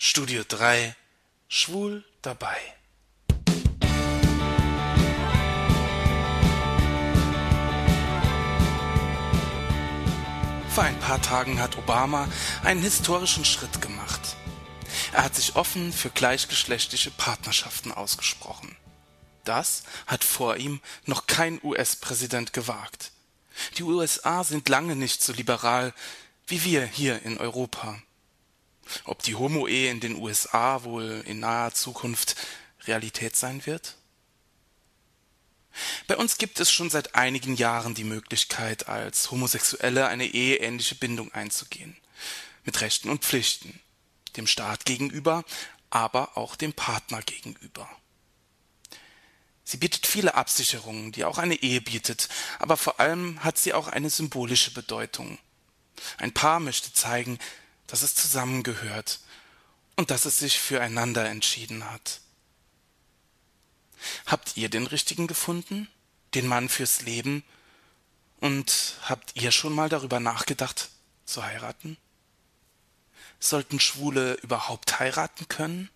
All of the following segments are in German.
Studio 3 Schwul dabei. Vor ein paar Tagen hat Obama einen historischen Schritt gemacht. Er hat sich offen für gleichgeschlechtliche Partnerschaften ausgesprochen. Das hat vor ihm noch kein US-Präsident gewagt. Die USA sind lange nicht so liberal wie wir hier in Europa. Ob die Homo-Ehe in den USA wohl in naher Zukunft Realität sein wird? Bei uns gibt es schon seit einigen Jahren die Möglichkeit, als Homosexuelle eine eheähnliche Bindung einzugehen. Mit Rechten und Pflichten. Dem Staat gegenüber, aber auch dem Partner gegenüber. Sie bietet viele Absicherungen, die auch eine Ehe bietet, aber vor allem hat sie auch eine symbolische Bedeutung. Ein Paar möchte zeigen, dass es zusammengehört und dass es sich füreinander entschieden hat. Habt ihr den richtigen gefunden? Den Mann fürs Leben? Und habt ihr schon mal darüber nachgedacht, zu heiraten? Sollten Schwule überhaupt heiraten können?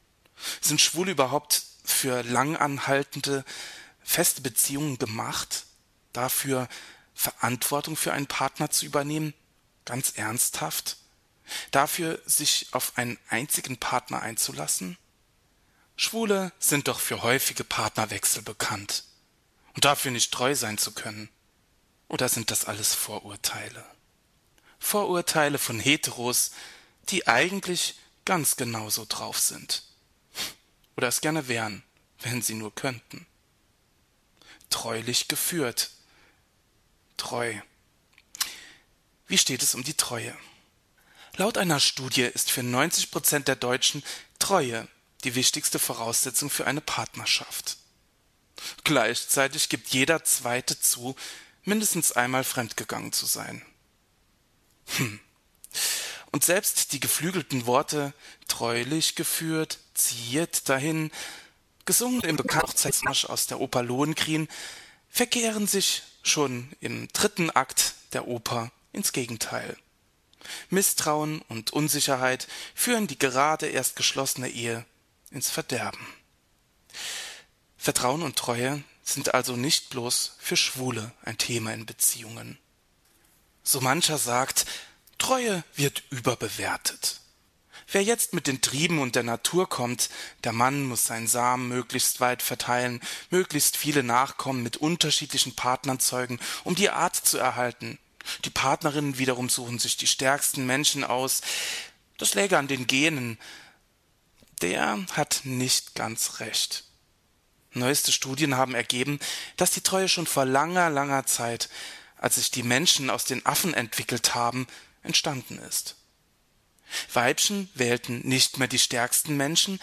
Sind Schwule überhaupt für langanhaltende, feste Beziehungen gemacht? Dafür Verantwortung für einen Partner zu übernehmen? Ganz ernsthaft? Dafür sich auf einen einzigen Partner einzulassen? Schwule sind doch für häufige Partnerwechsel bekannt. Und dafür nicht treu sein zu können. Oder sind das alles Vorurteile? Vorurteile von Heteros, die eigentlich ganz genauso drauf sind. Oder es gerne wären, wenn sie nur könnten. Treulich geführt. Treu. Wie steht es um die Treue? Laut einer Studie ist für 90 Prozent der Deutschen Treue die wichtigste Voraussetzung für eine Partnerschaft. Gleichzeitig gibt jeder Zweite zu, mindestens einmal fremdgegangen zu sein. Hm. Und selbst die geflügelten Worte treulich geführt, ziehet dahin, gesungen im bekannten Hochzeitsmarsch aus der Oper Lohengrin, verkehren sich schon im dritten Akt der Oper ins Gegenteil. Misstrauen und Unsicherheit führen die gerade erst geschlossene Ehe ins Verderben. Vertrauen und Treue sind also nicht bloß für Schwule ein Thema in Beziehungen. So mancher sagt, Treue wird überbewertet. Wer jetzt mit den Trieben und der Natur kommt, der Mann muss seinen Samen möglichst weit verteilen, möglichst viele Nachkommen mit unterschiedlichen Partnern zeugen, um die Art zu erhalten, die Partnerinnen wiederum suchen sich die stärksten Menschen aus. Das läge an den Genen. Der hat nicht ganz recht. Neueste Studien haben ergeben, dass die Treue schon vor langer, langer Zeit, als sich die Menschen aus den Affen entwickelt haben, entstanden ist. Weibchen wählten nicht mehr die stärksten Menschen,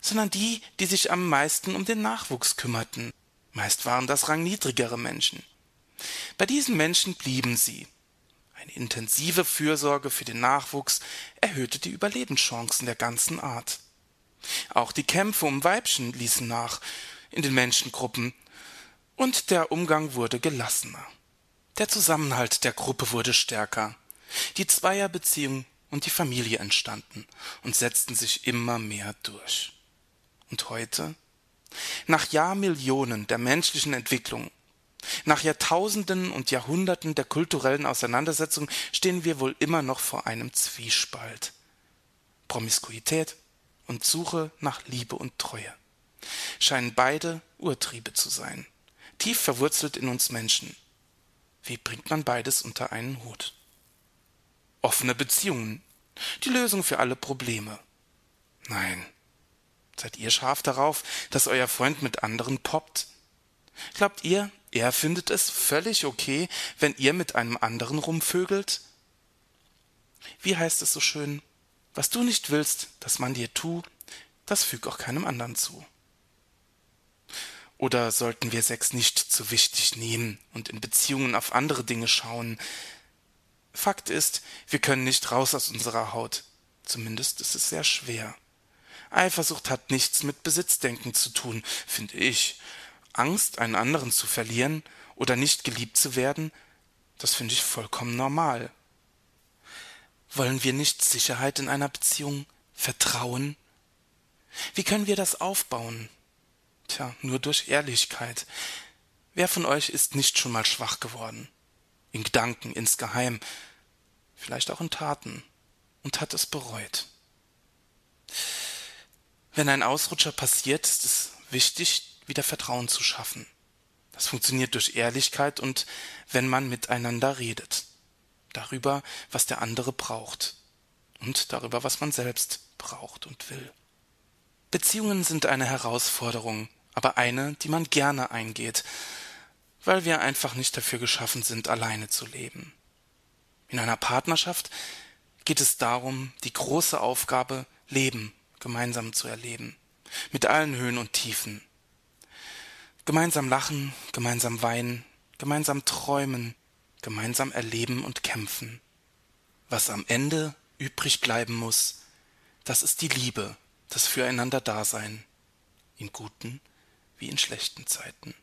sondern die, die sich am meisten um den Nachwuchs kümmerten. Meist waren das rangniedrigere Menschen. Bei diesen Menschen blieben sie. Eine intensive Fürsorge für den Nachwuchs erhöhte die Überlebenschancen der ganzen Art. Auch die Kämpfe um Weibchen ließen nach in den Menschengruppen, und der Umgang wurde gelassener. Der Zusammenhalt der Gruppe wurde stärker. Die Zweierbeziehung und die Familie entstanden und setzten sich immer mehr durch. Und heute? Nach Jahrmillionen der menschlichen Entwicklung nach Jahrtausenden und Jahrhunderten der kulturellen Auseinandersetzung stehen wir wohl immer noch vor einem Zwiespalt. Promiskuität und Suche nach Liebe und Treue scheinen beide Urtriebe zu sein, tief verwurzelt in uns Menschen. Wie bringt man beides unter einen Hut? Offene Beziehungen, die Lösung für alle Probleme. Nein. Seid ihr scharf darauf, dass euer Freund mit anderen poppt? Glaubt ihr, er findet es völlig okay, wenn ihr mit einem anderen rumvögelt? Wie heißt es so schön? Was du nicht willst, dass man dir tu, das füg auch keinem anderen zu. Oder sollten wir Sex nicht zu wichtig nehmen und in Beziehungen auf andere Dinge schauen? Fakt ist, wir können nicht raus aus unserer Haut. Zumindest ist es sehr schwer. Eifersucht hat nichts mit Besitzdenken zu tun, finde ich, Angst, einen anderen zu verlieren oder nicht geliebt zu werden, das finde ich vollkommen normal. Wollen wir nicht Sicherheit in einer Beziehung, Vertrauen? Wie können wir das aufbauen? Tja, nur durch Ehrlichkeit. Wer von euch ist nicht schon mal schwach geworden? In Gedanken, insgeheim, vielleicht auch in Taten, und hat es bereut. Wenn ein Ausrutscher passiert, ist es wichtig, wieder Vertrauen zu schaffen. Das funktioniert durch Ehrlichkeit und wenn man miteinander redet. Darüber, was der andere braucht. Und darüber, was man selbst braucht und will. Beziehungen sind eine Herausforderung, aber eine, die man gerne eingeht, weil wir einfach nicht dafür geschaffen sind, alleine zu leben. In einer Partnerschaft geht es darum, die große Aufgabe, Leben gemeinsam zu erleben, mit allen Höhen und Tiefen. Gemeinsam lachen, gemeinsam weinen, gemeinsam träumen, gemeinsam erleben und kämpfen. Was am Ende übrig bleiben muss, das ist die Liebe, das Füreinander-Dasein, in guten wie in schlechten Zeiten.